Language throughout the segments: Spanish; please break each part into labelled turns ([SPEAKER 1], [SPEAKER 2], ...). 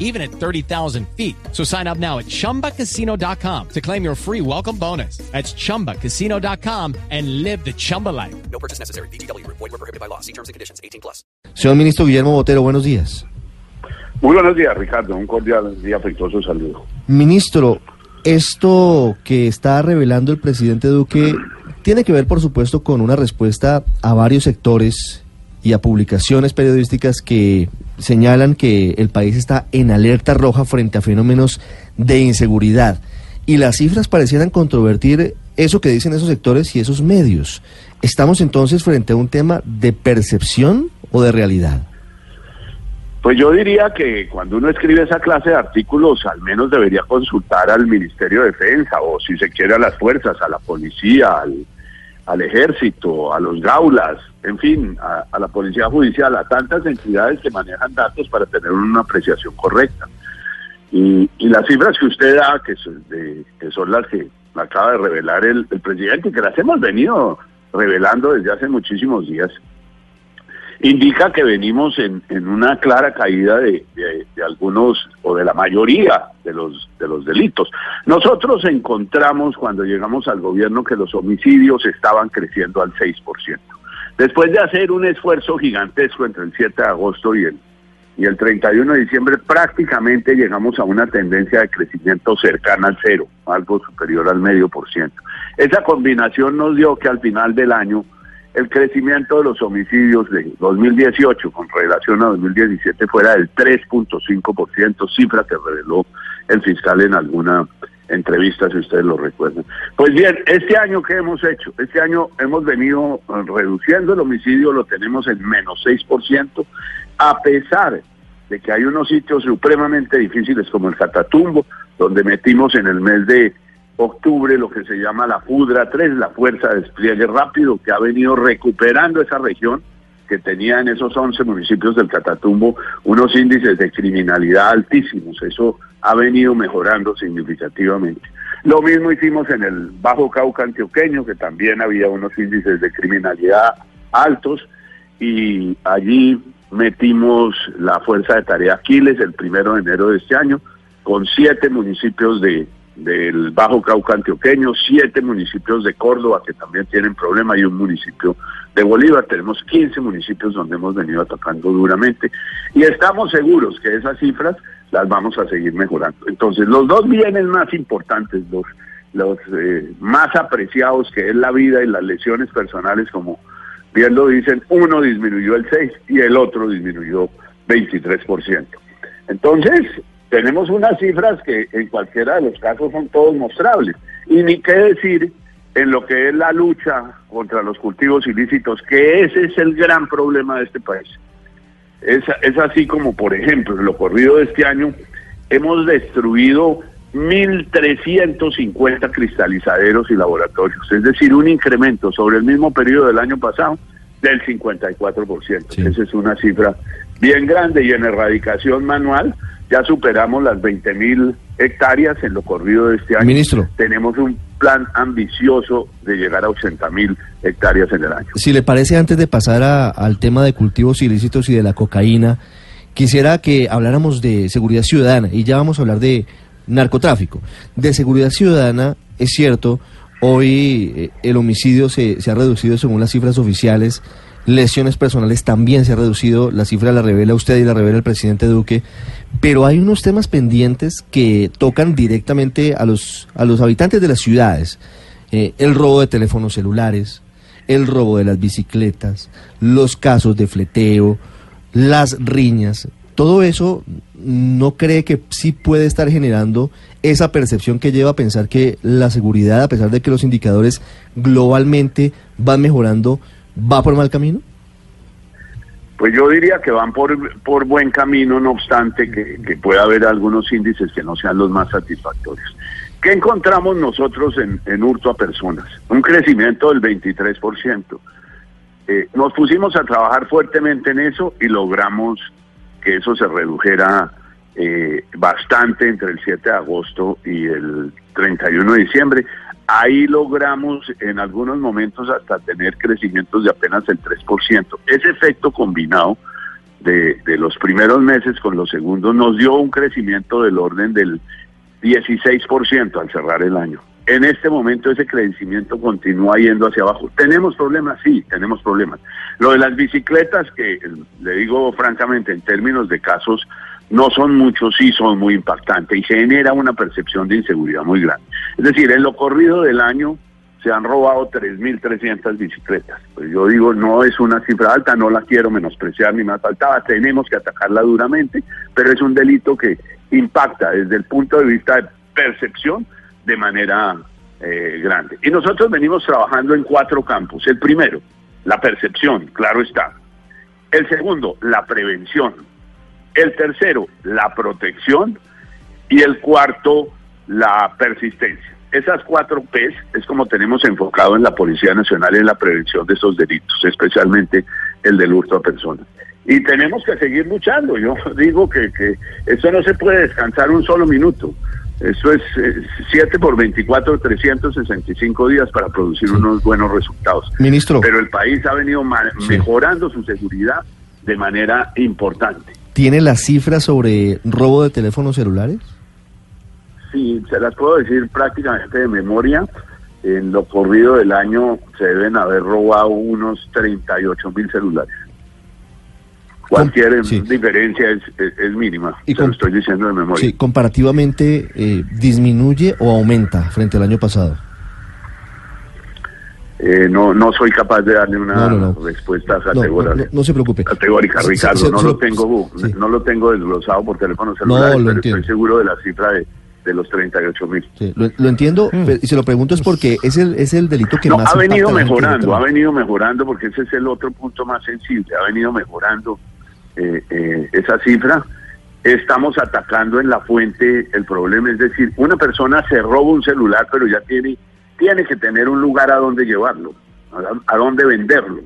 [SPEAKER 1] even at 30,000 feet. So sign up now at chumbacasino.com to claim your free welcome bonus. That's chumbacasino.com and live the Chumba life.
[SPEAKER 2] No purchase necessary. BGW. Void were prohibited by law. See terms and conditions. 18 plus.
[SPEAKER 3] Señor ministro Guillermo Botero, buenos días.
[SPEAKER 4] Muy buenos días, Ricardo. Un cordial y afectuoso saludo.
[SPEAKER 3] Ministro, esto que está revelando el presidente Duque tiene que ver, por supuesto, con una respuesta a varios sectores y a publicaciones periodísticas que señalan que el país está en alerta roja frente a fenómenos de inseguridad. Y las cifras parecieran controvertir eso que dicen esos sectores y esos medios. ¿Estamos entonces frente a un tema de percepción o de realidad?
[SPEAKER 4] Pues yo diría que cuando uno escribe esa clase de artículos, al menos debería consultar al Ministerio de Defensa o si se quiere a las fuerzas, a la policía, al, al ejército, a los gaulas, en fin, a, la policía judicial, a tantas entidades que manejan datos para tener una apreciación correcta. Y, y las cifras que usted da, que son, que son las que acaba de revelar el, el presidente, que las hemos venido revelando desde hace muchísimos días, indica que venimos en, una clara caída de algunos o de la mayoría de los de los delitos. Nosotros encontramos cuando llegamos al gobierno que los homicidios estaban creciendo al 6%. Después de hacer un esfuerzo gigantesco entre el 7 de agosto y el y el 31 de diciembre prácticamente llegamos a una tendencia de crecimiento cercana al cero, algo superior al medio por ciento. Esa combinación nos dio que al final del año el crecimiento de los homicidios de 2018 con relación a 2017 fuera del 3.5%, cifra que reveló el fiscal en alguna entrevista, si ustedes lo recuerdan. Pues bien, este año, ¿qué hemos hecho? Este año hemos venido eh, reduciendo el homicidio, lo tenemos en menos 6%, a pesar de que hay unos sitios supremamente difíciles como el Catatumbo, donde metimos en el mes de octubre lo que se llama la FUDRA 3, la Fuerza de Despliegue Rápido, que ha venido recuperando esa región que tenía en esos 11 municipios del Catatumbo unos índices de criminalidad altísimos. Eso ha venido mejorando significativamente. Lo mismo hicimos en el Bajo Cauca antioqueño, que también había unos índices de criminalidad altos, y allí metimos la Fuerza de Tarea Aquiles el primero de enero de este año, con siete municipios de del Bajo Cauca antioqueño, siete municipios de Córdoba que también tienen problema y un municipio de Bolívar. Tenemos 15 municipios donde hemos venido atacando duramente y estamos seguros que esas cifras las vamos a seguir mejorando. Entonces, los dos bienes más importantes, los, eh, más apreciados, que es la vida y las lesiones personales, como bien lo dicen, uno disminuyó el 6 y el otro disminuyó 23%. Entonces, tenemos unas cifras que en cualquiera de los casos son todos mostrables. Y ni qué decir en lo que es la lucha contra los cultivos ilícitos, que ese es el gran problema de este país. Es, es así como, por ejemplo, en lo corrido de este año, hemos destruido 1.350 cristalizaderos y laboratorios, es decir, un incremento sobre el mismo periodo del año pasado del 54%.
[SPEAKER 3] Sí.
[SPEAKER 4] Esa es una cifra bien grande y en erradicación manual ya superamos las 20.000 hectáreas en lo corrido de este año.
[SPEAKER 3] Ministro.
[SPEAKER 4] Tenemos un plan ambicioso de llegar a 80.000 hectáreas en el año.
[SPEAKER 3] Si le parece, antes de pasar a- al tema de cultivos ilícitos y de la cocaína, quisiera que habláramos de seguridad ciudadana y ya vamos a hablar de narcotráfico. De seguridad ciudadana, es cierto, hoy eh, el homicidio se, se ha reducido según las cifras oficiales, lesiones personales también se ha reducido, la cifra la revela usted y la revela el presidente Duque, pero hay unos temas pendientes que tocan directamente a los, a los habitantes de las ciudades. Eh, el robo de teléfonos celulares, el robo de las bicicletas, los casos de fleteo, las riñas, todo eso no cree que sí puede estar generando esa percepción que lleva a pensar que la seguridad, a pesar de que los indicadores globalmente van mejorando, va por mal camino?
[SPEAKER 4] Pues yo diría que van por, por buen camino, no obstante que, pueda haber algunos índices que no sean los más satisfactorios. ¿Qué encontramos nosotros en, en hurto a personas? Un crecimiento del 23%. eh, nos pusimos a trabajar fuertemente en eso y logramos que eso se redujera eh, bastante entre el 7 de agosto y el 31 de diciembre. Ahí logramos en algunos momentos hasta tener crecimientos de apenas el 3%. Ese efecto combinado de, de los primeros meses con los segundos nos dio un crecimiento del orden del 16% al cerrar el año. En este momento ese crecimiento continúa yendo hacia abajo. ¿Tenemos problemas? Sí, tenemos problemas. Lo de las bicicletas, que eh, le digo francamente, en términos de casos, no son muchos, sí son muy impactantes y genera una percepción de inseguridad muy grande. Es decir, en lo corrido del año se han robado 3.300 bicicletas. Pues yo digo, no es una cifra alta, no la quiero menospreciar ni más faltaba, tenemos que atacarla duramente, pero es un delito que impacta desde el punto de vista de percepción de manera eh, grande. Y nosotros venimos trabajando en cuatro campos. El primero, la percepción, claro está. El segundo, la prevención. El tercero, la protección. Y el cuarto, la persistencia. Esas cuatro P's es como tenemos enfocado en la Policía Nacional en la prevención de esos delitos, especialmente el del hurto a personas. Y tenemos que seguir luchando. Yo digo que, que esto no se puede descansar un solo minuto. Eso es 7 eh, por 24, 365 días para producir sí. unos buenos resultados.
[SPEAKER 3] Ministro.
[SPEAKER 4] Pero el país ha venido sí. mejorando su seguridad de manera importante.
[SPEAKER 3] ¿Tiene las cifras sobre robo de teléfonos celulares?
[SPEAKER 4] Sí, se las puedo decir prácticamente de memoria. En lo corrido del año se deben haber robado unos 38 mil celulares. Cualquier sí. diferencia es, es, es, mínima, y se lo estoy diciendo de memoria.
[SPEAKER 3] Sí, comparativamente, eh, ¿disminuye o aumenta frente al año pasado?
[SPEAKER 4] Eh, no, no soy capaz de darle una no, no, respuesta categórica.
[SPEAKER 3] No, se preocupe.
[SPEAKER 4] Categórica, Ricardo. Se, se, no, lo tengo, no lo tengo desglosado por teléfono celular, pero entiendo. estoy seguro de la cifra de, de los 38 mil.
[SPEAKER 3] Sí, lo, lo, entiendo, mm. y se lo pregunto es porque es el, es el delito que
[SPEAKER 4] no,
[SPEAKER 3] más...
[SPEAKER 4] Ha venido mejorando, ha venido mejorando porque ese es el otro punto más sensible, ha venido mejorando eh, eh, esa cifra. Estamos atacando en la fuente el problema, es decir, una persona se roba un celular, pero ya tiene, tiene que tener un lugar a donde llevarlo, a, donde venderlo.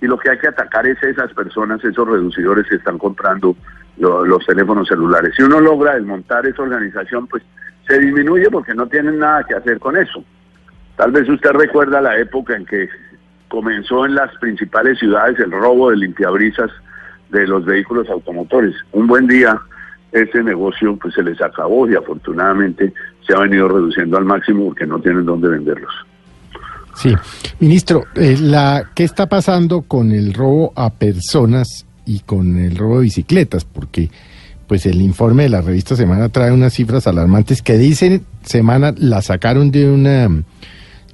[SPEAKER 4] Y lo que hay que atacar es esas personas, esos reducidores que están comprando lo, los teléfonos celulares. Si uno logra desmontar esa organización, pues se disminuye porque no tienen nada que hacer con eso. Tal vez usted recuerda la época en que comenzó en las principales ciudades el robo de limpiabrisas de los vehículos automotores. Un buen día ese negocio pues se les acabó y afortunadamente se ha venido reduciendo al máximo porque no tienen dónde venderlos.
[SPEAKER 5] Sí, ministro, eh, la ¿qué está pasando con el robo a personas y con el robo de bicicletas? Porque pues el informe de la revista Semana trae unas cifras alarmantes que dicen Semana la sacaron de una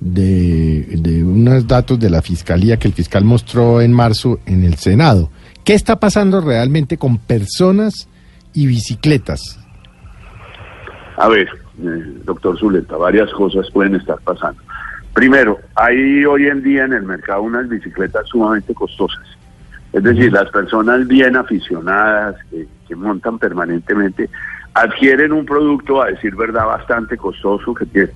[SPEAKER 5] de, de unos datos de la fiscalía que el fiscal mostró en marzo en el Senado. ¿Qué está pasando realmente con personas y bicicletas?
[SPEAKER 4] A ver, eh, doctor Zuleta, varias cosas pueden estar pasando. Primero, hay hoy en día en el mercado unas bicicletas sumamente costosas. Es decir, las personas bien aficionadas que, que montan permanentemente adquieren un producto, a decir verdad, bastante costoso, que tiene,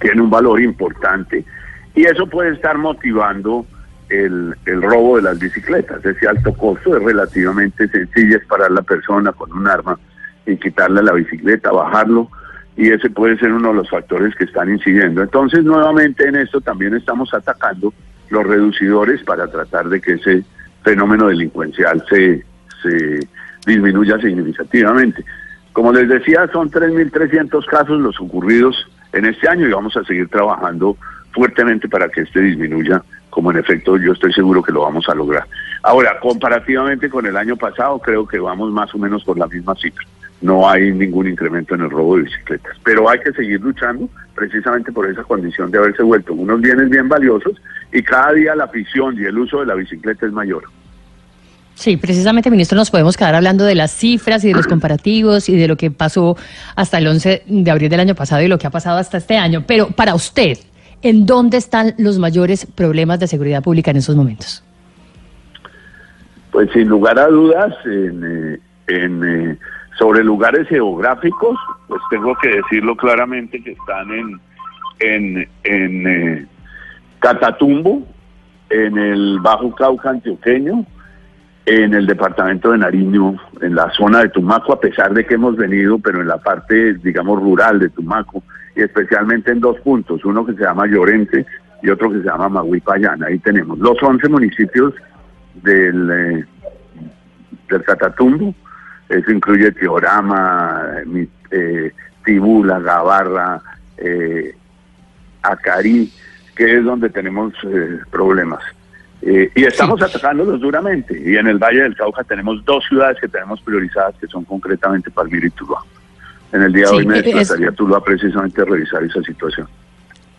[SPEAKER 4] tiene un valor importante, y eso puede estar motivando el, el, robo de las bicicletas. Ese alto costo es relativamente sencillo, es parar la persona con un arma y quitarle la bicicleta, bajarlo, y ese puede ser uno de los factores que están incidiendo. Entonces, nuevamente en esto también estamos atacando los reducidores para tratar de que ese fenómeno delincuencial se, se disminuya significativamente. Como les decía, son 3.300 casos los ocurridos en este año y vamos a seguir trabajando fuertemente para que este disminuya como en efecto yo estoy seguro que lo vamos a lograr. Ahora, comparativamente con el año pasado, creo que vamos más o menos por la misma cifra. No hay ningún incremento en el robo de bicicletas, pero hay que seguir luchando precisamente por esa condición de haberse vuelto unos bienes bien valiosos y cada día la afición y el uso de la bicicleta es mayor.
[SPEAKER 6] Sí, precisamente, ministro, nos podemos quedar hablando de las cifras y de los comparativos y de lo que pasó hasta el 11 de abril del año pasado y lo que ha pasado hasta este año. Pero para usted, ¿En dónde están los mayores problemas de seguridad pública en esos momentos?
[SPEAKER 4] Pues sin lugar a dudas, en, eh, en, eh, sobre lugares geográficos, pues tengo que decirlo claramente que están en, en, en eh, Catatumbo, en el Bajo Cauca antioqueño, en el departamento de Nariño, en la zona de Tumaco, a pesar de que hemos venido, pero en la parte, digamos, rural de Tumaco, y especialmente en dos puntos, uno que se llama Llorente y otro que se llama Maguipayán. Ahí tenemos los 11 municipios del, eh, del Catatumbo, eso incluye Teorama, eh, Tibula, Gavarra, eh, Acarí, que es donde tenemos eh, problemas. Eh, y estamos atacándolos duramente. Y en el Valle del Cauca tenemos dos ciudades que tenemos priorizadas, que son concretamente Palmira y Tuluá. En el día de hoy me
[SPEAKER 6] eh, es-
[SPEAKER 4] desplazaría a Tuluá precisamente a revisar esa situación.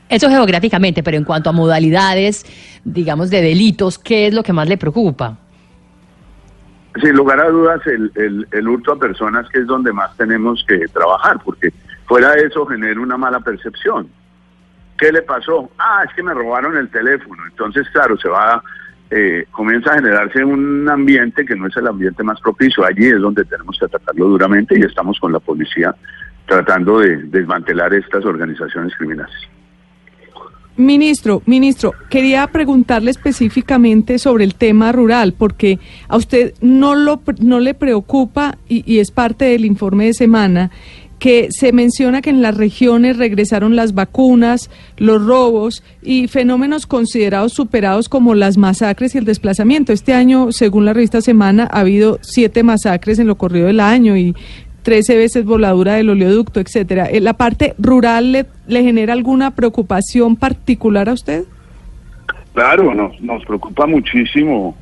[SPEAKER 6] Eso geográficamente, pero en cuanto a modalidades, digamos, de delitos, ¿qué es lo que más le preocupa?
[SPEAKER 4] Sin lugar a dudas, el, el, el hurto a personas que es donde más tenemos que trabajar, porque fuera de eso genera una mala percepción. ¿Qué le pasó? Ah, es que me robaron el teléfono. Entonces, claro, se va, eh, comienza a generarse un ambiente que no es el ambiente más propicio. Allí es donde tenemos que atacarlo duramente y estamos con la policía tratando de desmantelar estas organizaciones criminales.
[SPEAKER 7] Ministro, ministro, quería preguntarle específicamente sobre el tema rural, porque a usted no, lo, no le preocupa, y, y es parte del informe de semana, que se menciona que en las regiones regresaron las vacunas, los robos y fenómenos considerados superados como las masacres y el desplazamiento. Este año, según la revista Semana, ha habido siete masacres en lo corrido del año y 13 veces voladura del oleoducto, etcétera. Eh, ¿La parte rural le, le genera alguna preocupación particular a usted?
[SPEAKER 4] Claro, nos, nos preocupa muchísimo,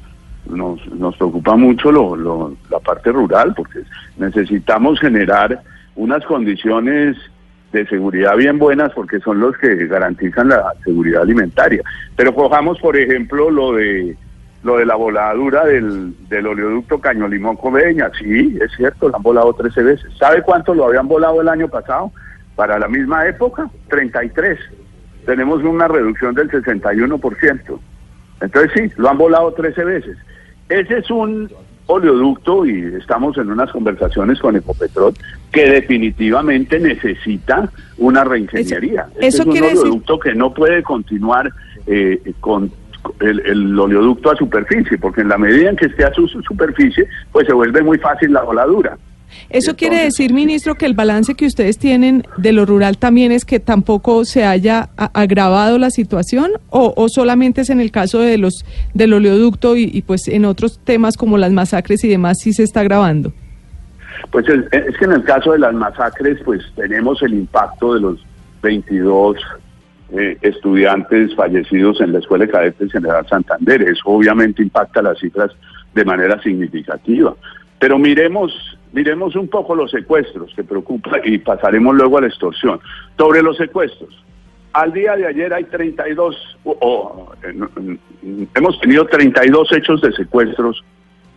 [SPEAKER 4] nos, nos preocupa mucho lo, la parte rural, porque necesitamos generar unas condiciones de seguridad bien buenas, porque son los que garantizan la seguridad alimentaria. Pero cojamos, por ejemplo, lo de lo de la voladura del, del oleoducto Caño Limón Coveña. Sí, es cierto, lo han volado 13 veces. ¿Sabe cuánto lo habían volado el año pasado? Para la misma época, 33 tenemos una reducción del 61%. Entonces sí, lo han volado 13 veces. Ese es un oleoducto y estamos en unas conversaciones con Ecopetrol que definitivamente necesita una reingeniería.
[SPEAKER 7] Eso-
[SPEAKER 4] Este
[SPEAKER 7] eso
[SPEAKER 4] es un
[SPEAKER 7] decir-
[SPEAKER 4] oleoducto que no puede continuar eh, con el, el oleoducto a superficie, porque en la medida en que esté a su, su superficie, pues se vuelve muy fácil la voladura.
[SPEAKER 7] Eso quiere decir, ministro, que el balance que ustedes tienen de lo rural también es que tampoco se haya agravado la situación o, o solamente es en el caso de los del oleoducto y, y, pues en otros temas como las masacres y demás sí se está agravando.
[SPEAKER 4] Pues es, es que en el caso de las masacres, pues tenemos el impacto de los 22 eh, estudiantes fallecidos en la Escuela de Cadetes General Santander. Eso obviamente impacta las cifras de manera significativa. Pero miremos, miremos un poco los secuestros que preocupa y pasaremos luego a la extorsión. Sobre los secuestros, al día de ayer hay 32, o- o, no, mm, hemos tenido 32 hechos de secuestros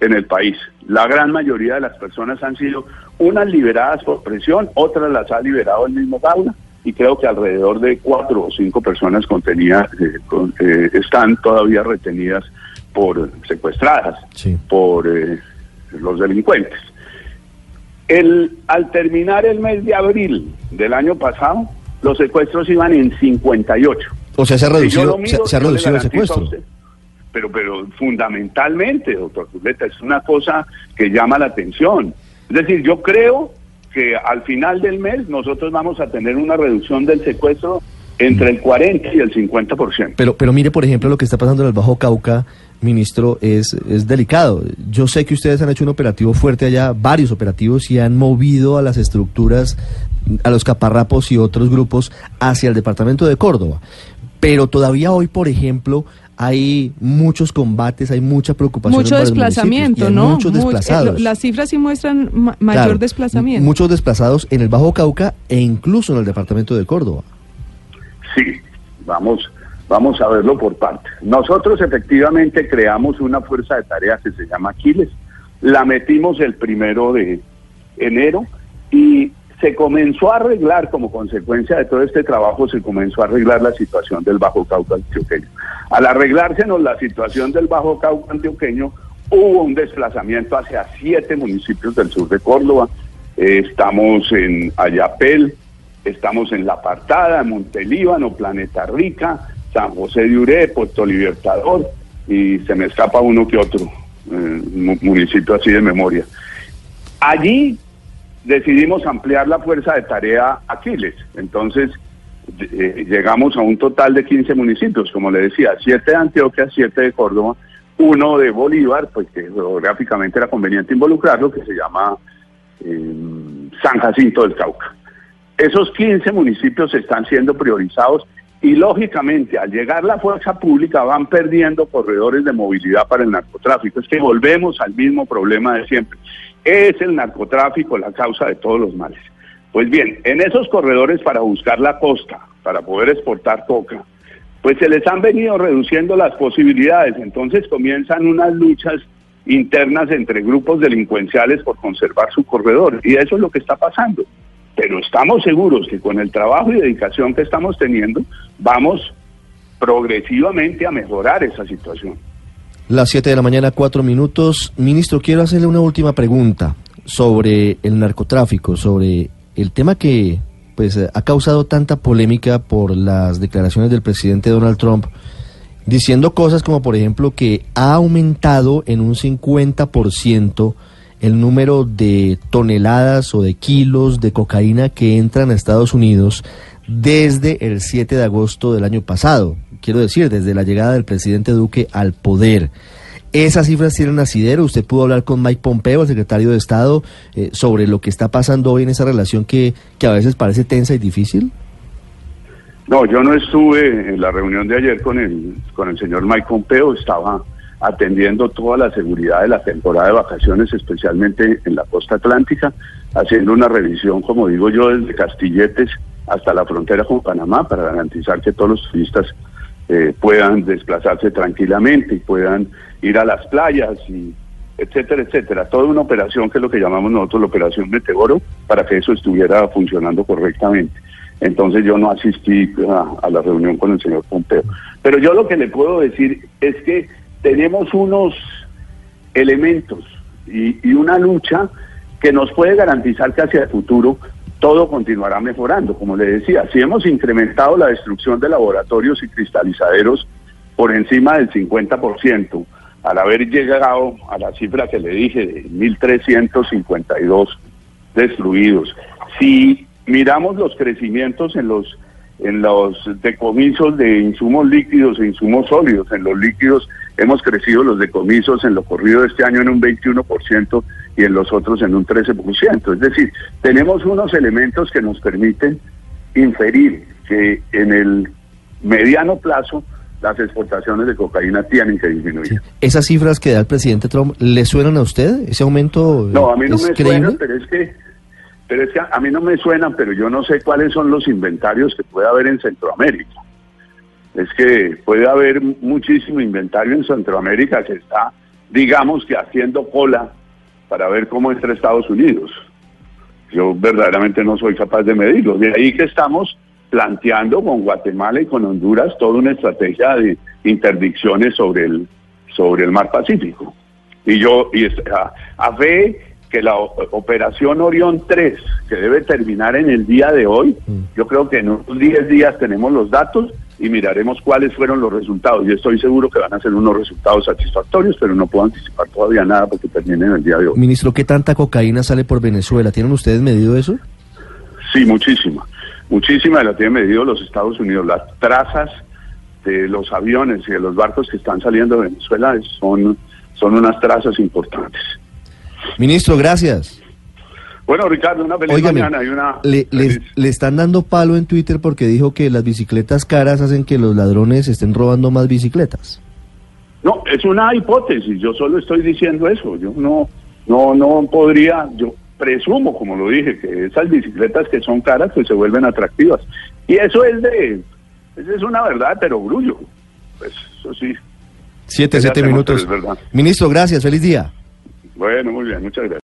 [SPEAKER 4] en el país. La gran mayoría de las personas han sido unas liberadas por presión, otras las ha liberado el mismo Gaula y creo que alrededor de cuatro o cinco personas contenidas eh, con- eh, están todavía retenidas por secuestradas
[SPEAKER 3] Sí.
[SPEAKER 4] por eh, los delincuentes. El, al terminar el mes de abril del año pasado, los secuestros iban en 58.
[SPEAKER 3] O sea, se ha reducido, se, se ha reducido el secuestro.
[SPEAKER 4] usted. Pero, pero fundamentalmente, doctor Zuleta, es una cosa que llama la atención. Es decir, yo creo que al final del mes nosotros vamos a tener una reducción del secuestro entre el 40 y el 50%.
[SPEAKER 3] Pero, pero mire, por ejemplo, lo que está pasando en el Bajo Cauca, ministro, es, es delicado. Yo sé que ustedes han hecho un operativo fuerte allá, varios operativos, y han movido a las estructuras, a los caparrapos y otros grupos hacia el departamento de Córdoba. Pero todavía hoy, por ejemplo, hay muchos combates, hay mucha preocupación.
[SPEAKER 7] Mucho desplazamiento, ¿no?
[SPEAKER 3] Muchos
[SPEAKER 7] Mu- eh,
[SPEAKER 3] desplazados.
[SPEAKER 7] lo- las cifras sí muestran ma- mayor
[SPEAKER 3] Claro,
[SPEAKER 7] desplazamiento.
[SPEAKER 3] Muchos desplazados en el Bajo Cauca e incluso en el departamento de Córdoba.
[SPEAKER 4] Sí, vamos, vamos a verlo por partes. Nosotros efectivamente creamos una fuerza de tareas que se llama Aquiles. La metimos el primero de enero y se comenzó a arreglar como consecuencia de todo este trabajo, se comenzó a arreglar la situación del Bajo Cauca antioqueño. Al arreglársenos la situación del Bajo Cauca antioqueño, hubo un desplazamiento hacia siete municipios del sur de Córdoba. Eh, estamos en Ayapel, estamos en La Apartada, Montelíbano, Planeta Rica, San José de Uré, Puerto Libertador, y se me escapa uno que otro eh, mu- municipio así de memoria. Allí decidimos ampliar la fuerza de tarea Aquiles. Entonces, eh, llegamos a un total de 15 municipios, como le decía, 7 de Antioquia, 7 de Córdoba, uno de Bolívar, pues que geográficamente era conveniente involucrarlo, que se llama eh, San Jacinto del Cauca. Esos 15 municipios están siendo priorizados y lógicamente al llegar la fuerza pública van perdiendo corredores de movilidad para el narcotráfico. Es que volvemos al mismo problema de siempre. Es el narcotráfico la causa de todos los males. Pues bien, en esos corredores para buscar la costa, para poder exportar coca, pues se les han venido reduciendo las posibilidades. Entonces comienzan unas luchas internas entre grupos delincuenciales por conservar su corredor. Y eso es lo que está pasando. Pero estamos seguros que con el trabajo y dedicación que estamos teniendo, vamos progresivamente a mejorar esa situación.
[SPEAKER 3] Las 7 de la mañana, 4 minutos. Ministro, quiero hacerle una última pregunta sobre el narcotráfico, sobre el tema que pues eh, ha causado tanta polémica por las declaraciones del presidente Donald Trump, diciendo cosas como, por ejemplo, que ha aumentado en un 50% el número de toneladas o de kilos de cocaína que entran a Estados Unidos desde el 7 de agosto del año pasado. Quiero decir, desde la llegada del presidente Duque al poder. Esas cifras tienen asidero. Usted pudo hablar con Mike Pompeo, el secretario de Estado, eh, sobre lo que está pasando hoy en esa relación que, que a veces parece tensa y difícil.
[SPEAKER 4] No, yo no estuve en la reunión de ayer con el, con el señor Mike Pompeo, estaba atendiendo toda la seguridad de la temporada de vacaciones, especialmente en la costa atlántica, haciendo una revisión, como digo yo, desde Castilletes hasta la frontera con Panamá para garantizar que todos los turistas eh, puedan desplazarse tranquilamente y puedan ir a las playas y etcétera, etcétera. Toda una operación que es lo que llamamos nosotros la operación Meteoro para que eso estuviera funcionando correctamente. Entonces yo no asistí a, la reunión con el señor Pompeo. Pero yo lo que le puedo decir es que tenemos unos elementos y, y una lucha que nos puede garantizar que hacia el futuro todo continuará mejorando. Como le decía, si hemos incrementado la destrucción de laboratorios y cristalizaderos por encima del 50%, al haber llegado a la cifra que le dije de 1.352 destruidos. Si miramos los crecimientos en los en los decomisos de insumos líquidos e insumos sólidos, en los líquidos hemos crecido los decomisos en lo corrido de este año en un 21% y en los otros en un 13%. Es decir, tenemos unos elementos que nos permiten inferir que en el mediano plazo las exportaciones de cocaína tienen que disminuir.
[SPEAKER 3] ¿Esas cifras que da el presidente Trump le suenan a usted? ¿Ese aumento
[SPEAKER 4] No, a mí no me
[SPEAKER 3] creíble?
[SPEAKER 4] suena, pero es que pero es que a, a mí no me suenan, pero yo no sé cuáles son los inventarios que puede haber en Centroamérica. Es que puede haber muchísimo inventario en Centroamérica que está, digamos que haciendo cola para ver cómo entra Estados Unidos. Yo verdaderamente no soy capaz de medirlo. De ahí que estamos planteando con Guatemala y con Honduras toda una estrategia de interdicciones sobre el sobre el mar Pacífico. Y yo y a, a fe que la operación Orión 3, que debe terminar en el día de hoy, yo creo que en unos 10 días tenemos los datos y miraremos cuáles fueron los resultados. Y estoy seguro que van a ser unos resultados satisfactorios, pero no puedo anticipar todavía nada porque termine en el día de hoy.
[SPEAKER 3] Ministro, ¿qué tanta cocaína sale por Venezuela? ¿Tienen ustedes medido eso?
[SPEAKER 4] Sí, muchísima. Muchísima la tienen medido los Estados Unidos. Las trazas de los aviones y de los barcos que están saliendo de Venezuela son, son unas trazas importantes.
[SPEAKER 3] Ministro, gracias.
[SPEAKER 4] Bueno, Ricardo, una feliz
[SPEAKER 3] Óigame,
[SPEAKER 4] mañana y una
[SPEAKER 3] le, le-
[SPEAKER 4] feliz-
[SPEAKER 3] le están dando palo en Twitter porque dijo que las bicicletas caras hacen que los ladrones estén robando más bicicletas.
[SPEAKER 4] No, es una hipótesis, yo solo estoy diciendo eso, yo no, no, no podría, yo presumo, como lo dije, que esas bicicletas que son caras pues se vuelven atractivas. Y eso es de, eso es una verdad, pero grullo. Pues eso sí.
[SPEAKER 3] Siete, siete minutos. Ministro, gracias. Feliz día.
[SPEAKER 4] Bueno, muy bien, muchas gracias.